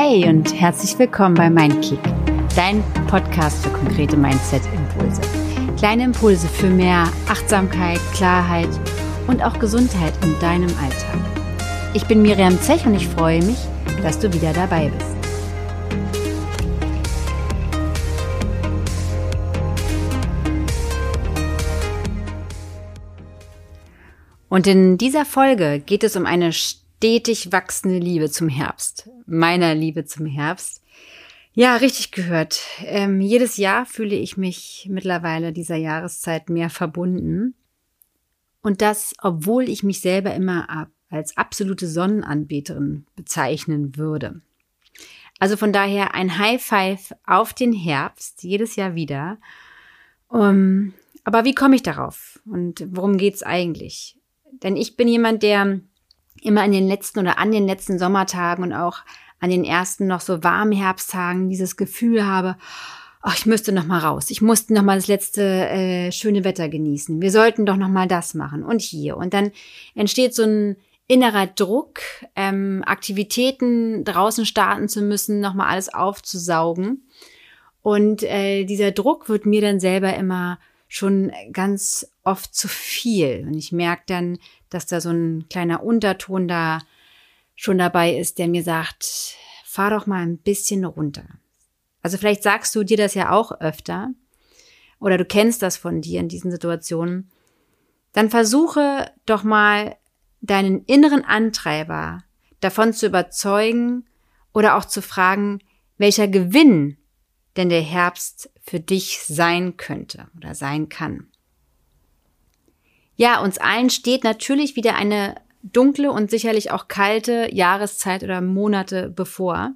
Hey und herzlich willkommen bei Mindkick, dein Podcast für konkrete Mindset-Impulse. Kleine Impulse für mehr Achtsamkeit, Klarheit und auch Gesundheit in deinem Alltag. Ich bin Miriam Zech und ich freue mich, dass du wieder dabei bist. Und in dieser Folge geht es um eine stetig wachsende Liebe zum Herbst, meiner Liebe zum Herbst. Ja, richtig gehört. Ähm, jedes Jahr fühle ich mich mittlerweile dieser Jahreszeit mehr verbunden. Und das, obwohl ich mich selber immer als absolute Sonnenanbeterin bezeichnen würde. Also von daher ein High Five auf den Herbst, jedes Jahr wieder. Um, aber wie komme ich darauf? Und worum geht's eigentlich? Denn ich bin jemand, der immer in den letzten oder an den letzten Sommertagen und auch an den ersten noch so warmen Herbsttagen dieses Gefühl habe, ach, ich müsste noch mal raus. Ich musste noch mal das letzte äh, schöne Wetter genießen. Wir sollten doch noch mal das machen und hier. Und dann entsteht so ein innerer Druck, ähm, Aktivitäten draußen starten zu müssen, noch mal alles aufzusaugen. Und äh, dieser Druck wird mir dann selber immer schon ganz oft zu viel. Und ich merke dann, dass da so ein kleiner Unterton da schon dabei ist, der mir sagt, fahr doch mal ein bisschen runter. Also vielleicht sagst du dir das ja auch öfter oder du kennst das von dir in diesen Situationen. Dann versuche doch mal deinen inneren Antreiber davon zu überzeugen oder auch zu fragen, welcher Gewinn denn der Herbst für dich sein könnte oder sein kann. Ja, uns allen steht natürlich wieder eine dunkle und sicherlich auch kalte Jahreszeit oder Monate bevor.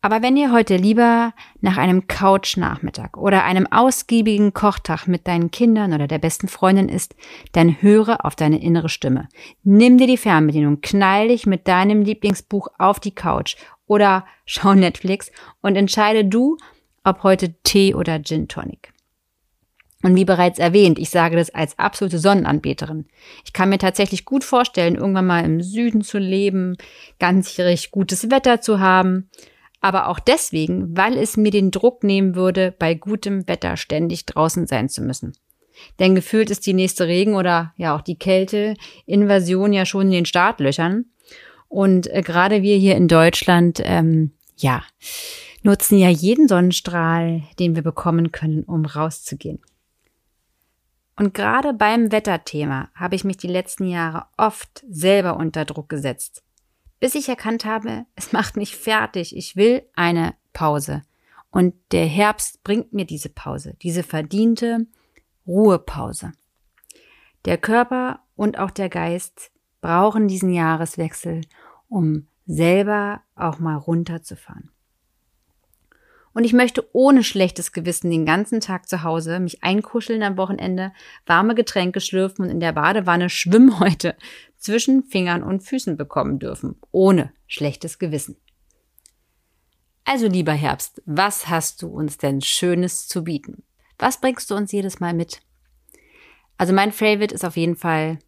Aber wenn ihr heute lieber nach einem Couch-Nachmittag oder einem ausgiebigen Kochtag mit deinen Kindern oder der besten Freundin ist, dann höre auf deine innere Stimme. Nimm dir die Fernbedienung, knall dich mit deinem Lieblingsbuch auf die Couch oder schau Netflix und entscheide du, ob heute Tee oder Gin Tonic. Und wie bereits erwähnt, ich sage das als absolute Sonnenanbeterin. Ich kann mir tatsächlich gut vorstellen, irgendwann mal im Süden zu leben, ganzjährig gutes Wetter zu haben, aber auch deswegen, weil es mir den Druck nehmen würde, bei gutem Wetter ständig draußen sein zu müssen. Denn gefühlt ist die nächste Regen oder ja auch die Kälte-Invasion ja schon in den Startlöchern. Und äh, gerade wir hier in Deutschland, ähm, ja, nutzen ja jeden Sonnenstrahl, den wir bekommen können, um rauszugehen. Und gerade beim Wetterthema habe ich mich die letzten Jahre oft selber unter Druck gesetzt, bis ich erkannt habe, es macht mich fertig, ich will eine Pause. Und der Herbst bringt mir diese Pause, diese verdiente Ruhepause. Der Körper und auch der Geist brauchen diesen Jahreswechsel, um selber auch mal runterzufahren. Und ich möchte ohne schlechtes Gewissen den ganzen Tag zu Hause mich einkuscheln am Wochenende, warme Getränke schlürfen und in der Badewanne Schwimmhäute zwischen Fingern und Füßen bekommen dürfen. Ohne schlechtes Gewissen. Also lieber Herbst, was hast du uns denn Schönes zu bieten? Was bringst du uns jedes Mal mit? Also mein Favorite ist auf jeden Fall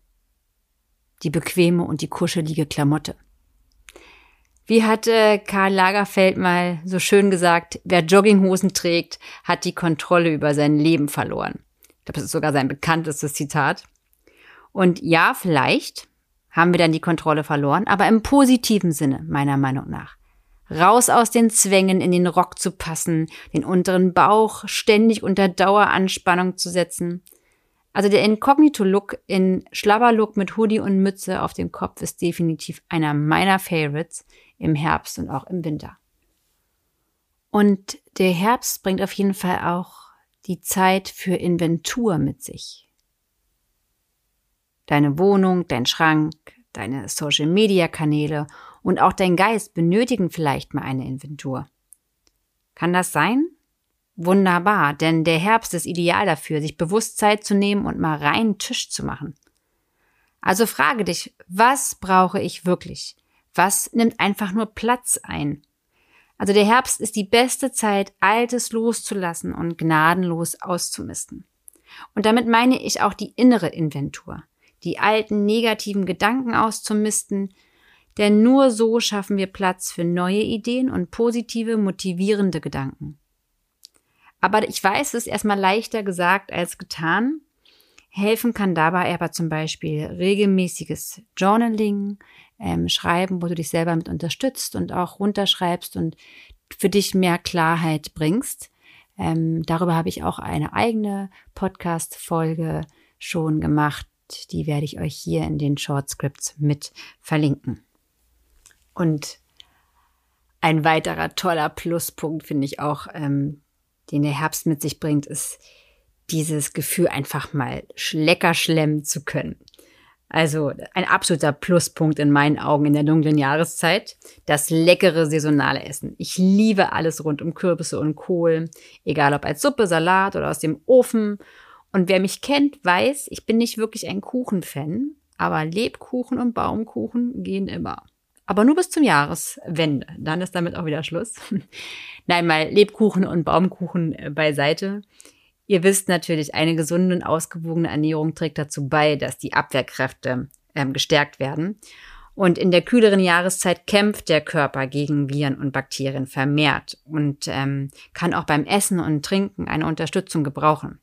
die bequeme und die kuschelige Klamotte. Wie hat äh, Karl Lagerfeld mal so schön gesagt, wer Jogginghosen trägt, hat die Kontrolle über sein Leben verloren. Ich glaube, das ist sogar sein bekanntestes Zitat. Und ja, vielleicht haben wir dann die Kontrolle verloren, aber im positiven Sinne, meiner Meinung nach. Raus aus den Zwängen, in den Rock zu passen, den unteren Bauch ständig unter Daueranspannung zu setzen. Also der Incognito-Look in Schlabberlook mit Hoodie und Mütze auf dem Kopf ist definitiv einer meiner Favorites im Herbst und auch im Winter. Und der Herbst bringt auf jeden Fall auch die Zeit für Inventur mit sich. Deine Wohnung, dein Schrank, deine Social-Media-Kanäle und auch dein Geist benötigen vielleicht mal eine Inventur. Kann das sein? Wunderbar, denn der Herbst ist ideal dafür, sich bewusst Zeit zu nehmen und mal reinen Tisch zu machen. Also frage dich, was brauche ich wirklich? Was nimmt einfach nur Platz ein? Also der Herbst ist die beste Zeit, Altes loszulassen und gnadenlos auszumisten. Und damit meine ich auch die innere Inventur, die alten negativen Gedanken auszumisten, Denn nur so schaffen wir Platz für neue Ideen und positive, motivierende Gedanken. Aber ich weiß, es ist erstmal leichter gesagt als getan. Helfen kann dabei aber zum Beispiel regelmäßiges Journaling, ähm, Schreiben, wo du dich selber mit unterstützt und auch runterschreibst und für dich mehr Klarheit bringst. Ähm, darüber habe ich auch eine eigene Podcast-Folge schon gemacht. Die werde ich euch hier in den Short Scripts mit verlinken. Und ein weiterer toller Pluspunkt finde ich auch, ähm, den der Herbst mit sich bringt, ist dieses Gefühl, einfach mal lecker schlemmen zu können. Also ein absoluter Pluspunkt in meinen Augen in der dunklen Jahreszeit. Das leckere saisonale Essen. Ich liebe alles rund um Kürbisse und Kohl, egal ob als Suppe, Salat oder aus dem Ofen. Und wer mich kennt, weiß, ich bin nicht wirklich ein Kuchenfan, aber Lebkuchen und Baumkuchen gehen immer. Aber nur bis zum Jahreswende. Dann ist damit auch wieder Schluss. Nein, mal Lebkuchen und Baumkuchen äh, beiseite. Ihr wisst natürlich, eine gesunde und ausgewogene Ernährung trägt dazu bei, dass die Abwehrkräfte ähm, gestärkt werden. Und in der kühleren Jahreszeit kämpft der Körper gegen Viren und Bakterien vermehrt und ähm, kann auch beim Essen und Trinken eine Unterstützung gebrauchen.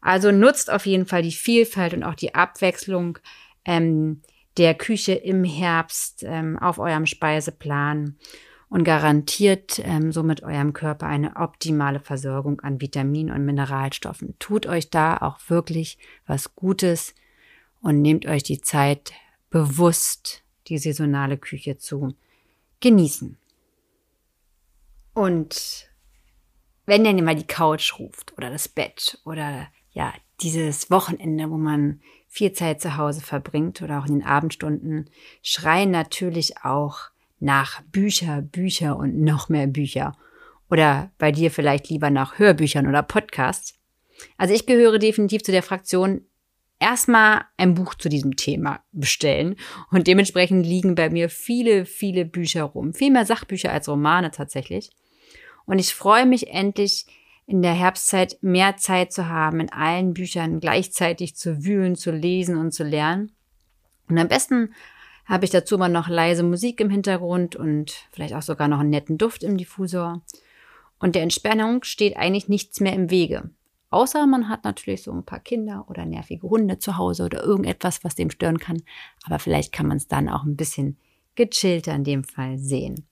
Also nutzt auf jeden Fall die Vielfalt und auch die Abwechslung ähm, der Küche im Herbst ähm, auf eurem Speiseplan und garantiert ähm, somit eurem Körper eine optimale Versorgung an Vitaminen und Mineralstoffen. Tut euch da auch wirklich was Gutes und nehmt euch die Zeit bewusst, die saisonale Küche zu genießen. Und wenn dann mal die Couch ruft oder das Bett oder ja, dieses Wochenende, wo man viel Zeit zu Hause verbringt oder auch in den Abendstunden, schreien natürlich auch nach Bücher, Bücher und noch mehr Bücher. Oder bei dir vielleicht lieber nach Hörbüchern oder Podcasts. Also ich gehöre definitiv zu der Fraktion, erstmal ein Buch zu diesem Thema bestellen. Und dementsprechend liegen bei mir viele, viele Bücher rum. Viel mehr Sachbücher als Romane tatsächlich. Und ich freue mich endlich, in der Herbstzeit mehr Zeit zu haben, in allen Büchern gleichzeitig zu wühlen, zu lesen und zu lernen. Und am besten habe ich dazu immer noch leise Musik im Hintergrund und vielleicht auch sogar noch einen netten Duft im Diffusor. Und der Entspannung steht eigentlich nichts mehr im Wege. Außer man hat natürlich so ein paar Kinder oder nervige Hunde zu Hause oder irgendetwas, was dem stören kann. Aber vielleicht kann man es dann auch ein bisschen gechillter in dem Fall sehen.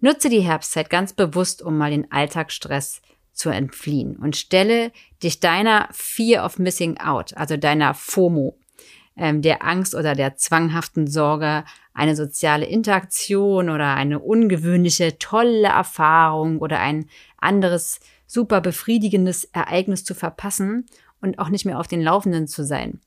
Nutze die Herbstzeit ganz bewusst, um mal den Alltagsstress zu entfliehen und stelle dich deiner Fear of Missing Out, also deiner FOMO, ähm, der Angst oder der zwanghaften Sorge, eine soziale Interaktion oder eine ungewöhnliche, tolle Erfahrung oder ein anderes super befriedigendes Ereignis zu verpassen und auch nicht mehr auf den Laufenden zu sein.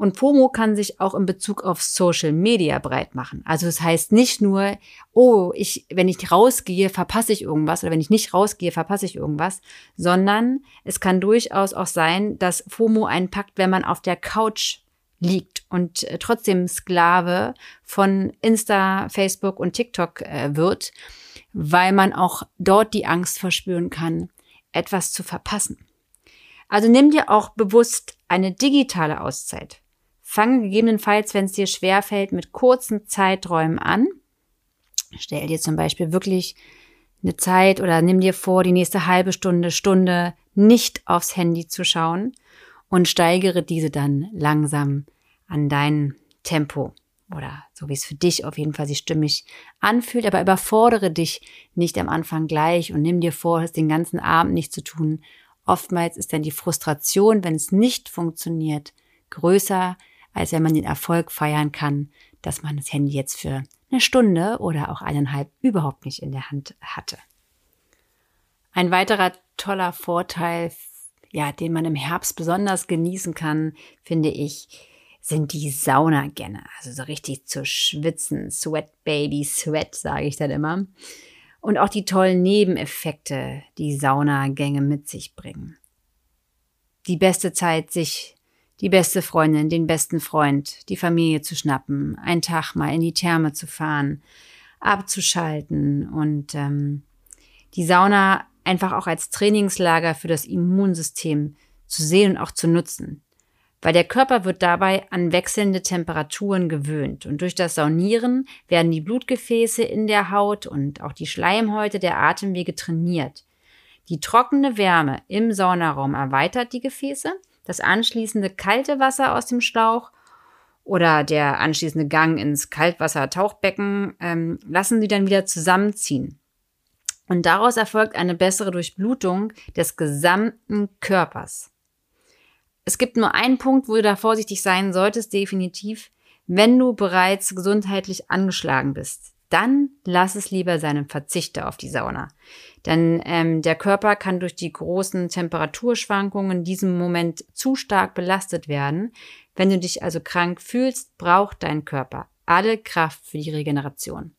Und FOMO kann sich auch in Bezug auf Social Media breit machen. Also das heißt nicht nur, oh, ich, wenn ich rausgehe, verpasse ich irgendwas oder wenn ich nicht rausgehe, verpasse ich irgendwas, sondern es kann durchaus auch sein, dass FOMO einen packt, wenn man auf der Couch liegt und äh, trotzdem Sklave von Insta, Facebook und TikTok äh, wird, weil man auch dort die Angst verspüren kann, etwas zu verpassen. Also nimm dir auch bewusst eine digitale Auszeit. Fange gegebenenfalls, wenn es dir schwerfällt, mit kurzen Zeiträumen an. Stell dir zum Beispiel wirklich eine Zeit oder nimm dir vor, die nächste halbe Stunde, Stunde nicht aufs Handy zu schauen und steigere diese dann langsam an dein Tempo oder so wie es für dich auf jeden Fall sich stimmig anfühlt, aber überfordere dich nicht am Anfang gleich und nimm dir vor, es den ganzen Abend nicht zu tun. Oftmals ist dann die Frustration, wenn es nicht funktioniert, größer, als wenn man den Erfolg feiern kann, dass man das Handy jetzt für eine Stunde oder auch eineinhalb überhaupt nicht in der Hand hatte. Ein weiterer toller Vorteil ja, den man im Herbst besonders genießen kann, finde ich, sind die Saunagänge. Also so richtig zu schwitzen. Sweat Baby Sweat, sage ich dann immer. Und auch die tollen Nebeneffekte, die Saunagänge mit sich bringen. Die beste Zeit, sich die beste Freundin, den besten Freund, die Familie zu schnappen, einen Tag mal in die Therme zu fahren, abzuschalten und ähm, die Sauna einfach auch als Trainingslager für das Immunsystem zu sehen und auch zu nutzen. weil der Körper wird dabei an wechselnde Temperaturen gewöhnt und durch das Saunieren werden die Blutgefäße in der Haut und auch die Schleimhäute der Atemwege trainiert. Die trockene Wärme im Saunaraum erweitert die Gefäße, das anschließende kalte Wasser aus dem Schlauch oder der anschließende Gang ins Kaltwasser-Tauchbecken ähm, lassen sie dann wieder zusammenziehen. Und daraus erfolgt eine bessere Durchblutung des gesamten Körpers. Es gibt nur einen Punkt, wo du da vorsichtig sein solltest, definitiv, wenn du bereits gesundheitlich angeschlagen bist. Dann lass es lieber seinem Verzichter auf die Sauna. Denn ähm, der Körper kann durch die großen Temperaturschwankungen in diesem Moment zu stark belastet werden. Wenn du dich also krank fühlst, braucht dein Körper alle Kraft für die Regeneration.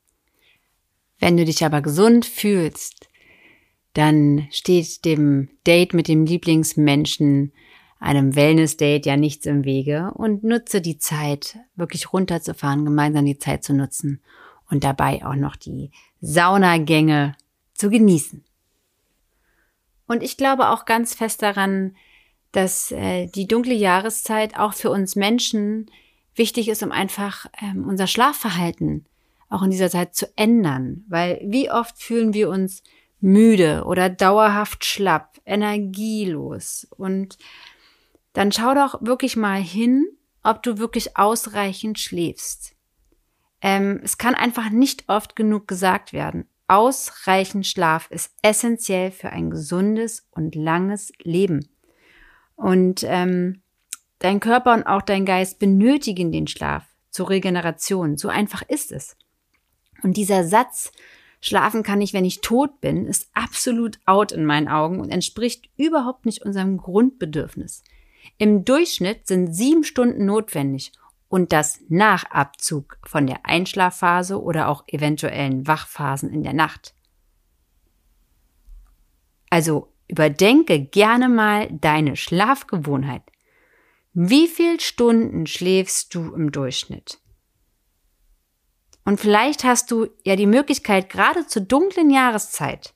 Wenn du dich aber gesund fühlst, dann steht dem Date mit dem Lieblingsmenschen einem Wellness-Date ja nichts im Wege und nutze die Zeit, wirklich runterzufahren, gemeinsam die Zeit zu nutzen und dabei auch noch die Saunagänge zu genießen. Und ich glaube auch ganz fest daran, dass äh, die dunkle Jahreszeit auch für uns Menschen wichtig ist, um einfach ähm, unser Schlafverhalten auch in dieser Zeit zu ändern. Weil wie oft fühlen wir uns müde oder dauerhaft schlapp, energielos und dann schau doch wirklich mal hin, ob du wirklich ausreichend schläfst. Ähm, es kann einfach nicht oft genug gesagt werden. Ausreichend Schlaf ist essentiell für ein gesundes und langes Leben. Und ähm, dein Körper und auch dein Geist benötigen den Schlaf zur Regeneration. So einfach ist es. Und dieser Satz, schlafen kann ich, wenn ich tot bin, ist absolut out in meinen Augen und entspricht überhaupt nicht unserem Grundbedürfnis. Im Durchschnitt sind sieben Stunden notwendig und das nach Abzug von der Einschlafphase oder auch eventuellen Wachphasen in der Nacht. Also überdenke gerne mal deine Schlafgewohnheit. Wie viel Stunden schläfst du im Durchschnitt? Und vielleicht hast du ja die Möglichkeit, gerade zur dunklen Jahreszeit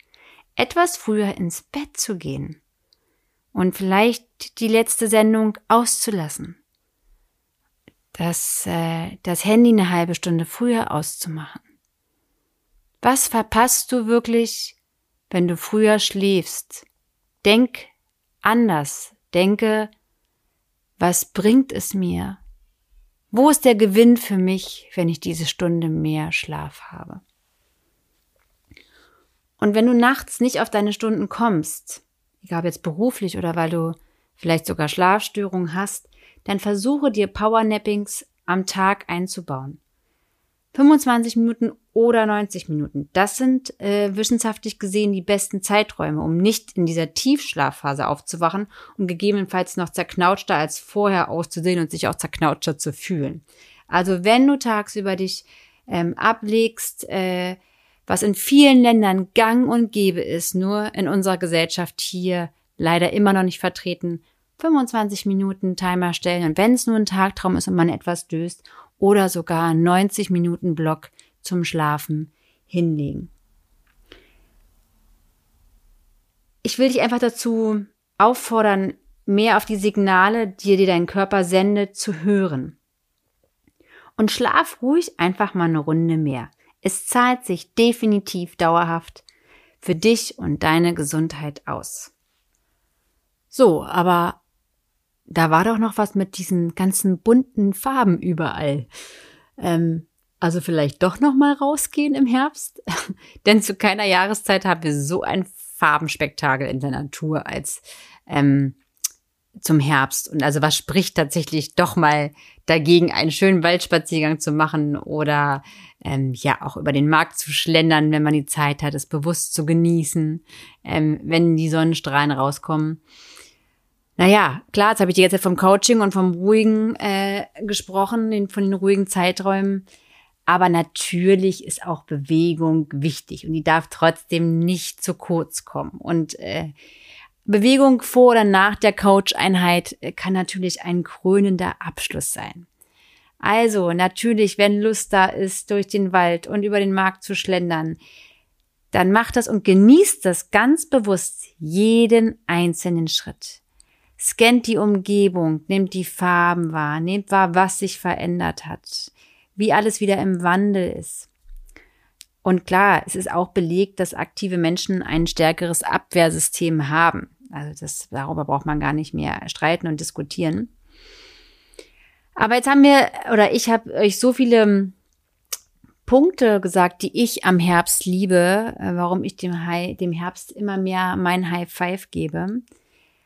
etwas früher ins Bett zu gehen und vielleicht die letzte Sendung auszulassen. Das, äh, das Handy eine halbe Stunde früher auszumachen. Was verpasst du wirklich, wenn du früher schläfst? Denk anders. Denke, was bringt es mir? Wo ist der Gewinn für mich, wenn ich diese Stunde mehr Schlaf habe? Und wenn du nachts nicht auf deine Stunden kommst, egal ob jetzt beruflich oder weil du vielleicht sogar Schlafstörungen hast, dann versuche dir Powernappings am Tag einzubauen. 25 Minuten oder 90 Minuten. Das sind äh, wissenschaftlich gesehen die besten Zeiträume, um nicht in dieser Tiefschlafphase aufzuwachen und gegebenenfalls noch zerknautschter als vorher auszusehen und sich auch zerknautschter zu fühlen. Also wenn du tagsüber dich ähm, ablegst, äh, was in vielen Ländern gang und gäbe ist, nur in unserer Gesellschaft hier leider immer noch nicht vertreten. 25 Minuten Timer stellen und wenn es nur ein Tagtraum ist und man etwas döst oder sogar 90 Minuten Block zum Schlafen hinlegen. Ich will dich einfach dazu auffordern, mehr auf die Signale, die dir dein Körper sendet, zu hören. Und schlaf ruhig einfach mal eine Runde mehr. Es zahlt sich definitiv dauerhaft für dich und deine Gesundheit aus. So, aber da war doch noch was mit diesen ganzen bunten Farben überall. Ähm, also vielleicht doch noch mal rausgehen im Herbst, denn zu keiner Jahreszeit haben wir so ein Farbenspektakel in der Natur als ähm, zum Herbst. Und also was spricht tatsächlich doch mal dagegen, einen schönen Waldspaziergang zu machen oder ähm, ja auch über den Markt zu schlendern, wenn man die Zeit hat, es bewusst zu genießen, ähm, wenn die Sonnenstrahlen rauskommen. Naja, klar, jetzt habe ich die ganze Zeit vom Coaching und vom ruhigen äh, gesprochen, von den ruhigen Zeiträumen. Aber natürlich ist auch Bewegung wichtig und die darf trotzdem nicht zu kurz kommen. Und äh, Bewegung vor oder nach der Coach-Einheit kann natürlich ein krönender Abschluss sein. Also natürlich, wenn Lust da ist, durch den Wald und über den Markt zu schlendern, dann macht das und genießt das ganz bewusst jeden einzelnen Schritt. Scannt die Umgebung, nehmt die Farben wahr, nehmt wahr, was sich verändert hat, wie alles wieder im Wandel ist. Und klar, es ist auch belegt, dass aktive Menschen ein stärkeres Abwehrsystem haben. Also das, darüber braucht man gar nicht mehr streiten und diskutieren. Aber jetzt haben wir, oder ich habe euch so viele Punkte gesagt, die ich am Herbst liebe, äh, warum ich dem, High, dem Herbst immer mehr mein High Five gebe.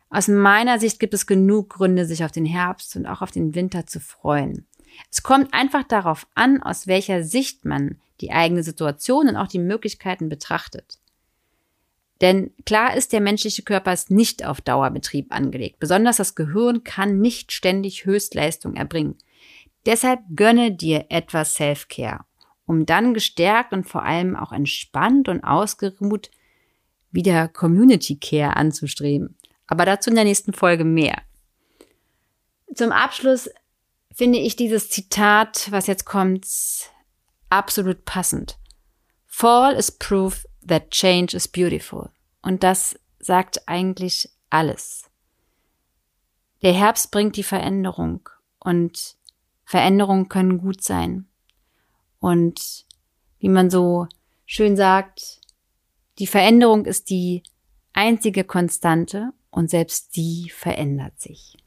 Aus meiner Sicht gibt es genug Gründe, sich auf den Herbst und auch auf den Winter zu freuen. Es kommt einfach darauf an, aus welcher Sicht man die eigene Situation und auch die Möglichkeiten betrachtet. Denn klar ist, der menschliche Körper ist nicht auf Dauerbetrieb angelegt. Besonders das Gehirn kann nicht ständig Höchstleistung erbringen. Deshalb gönne dir etwas Self-Care um dann gestärkt und vor allem auch entspannt und ausgeruht wieder Community Care anzustreben. Aber dazu in der nächsten Folge mehr. Zum Abschluss finde ich dieses Zitat, was jetzt kommt, absolut passend. Fall is proof that change is beautiful. Und das sagt eigentlich alles. Der Herbst bringt die Veränderung und Veränderungen können gut sein. Und wie man so schön sagt, die Veränderung ist die einzige Konstante und selbst die verändert sich.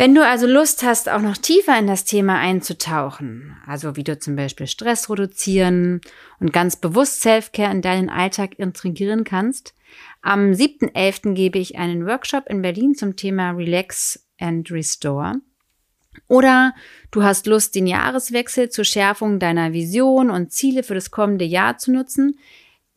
Wenn du also Lust hast, auch noch tiefer in das Thema einzutauchen, also wie du zum Beispiel Stress reduzieren und ganz bewusst Selfcare in deinen Alltag integrieren kannst, am 7.11. gebe ich einen Workshop in Berlin zum Thema Relax and Restore. Oder du hast Lust, den Jahreswechsel zur Schärfung deiner Vision und Ziele für das kommende Jahr zu nutzen,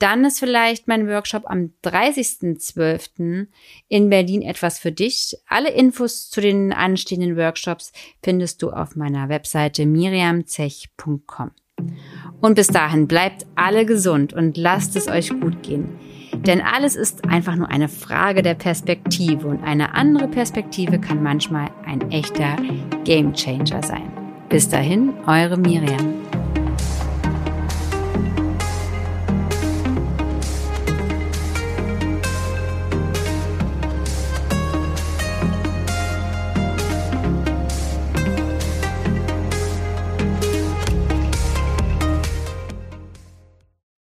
dann ist vielleicht mein Workshop am 30.12. in Berlin etwas für dich. Alle Infos zu den anstehenden Workshops findest du auf meiner Webseite miriamzech.com. Und bis dahin bleibt alle gesund und lasst es euch gut gehen. Denn alles ist einfach nur eine Frage der Perspektive und eine andere Perspektive kann manchmal ein echter Gamechanger sein. Bis dahin, eure Miriam.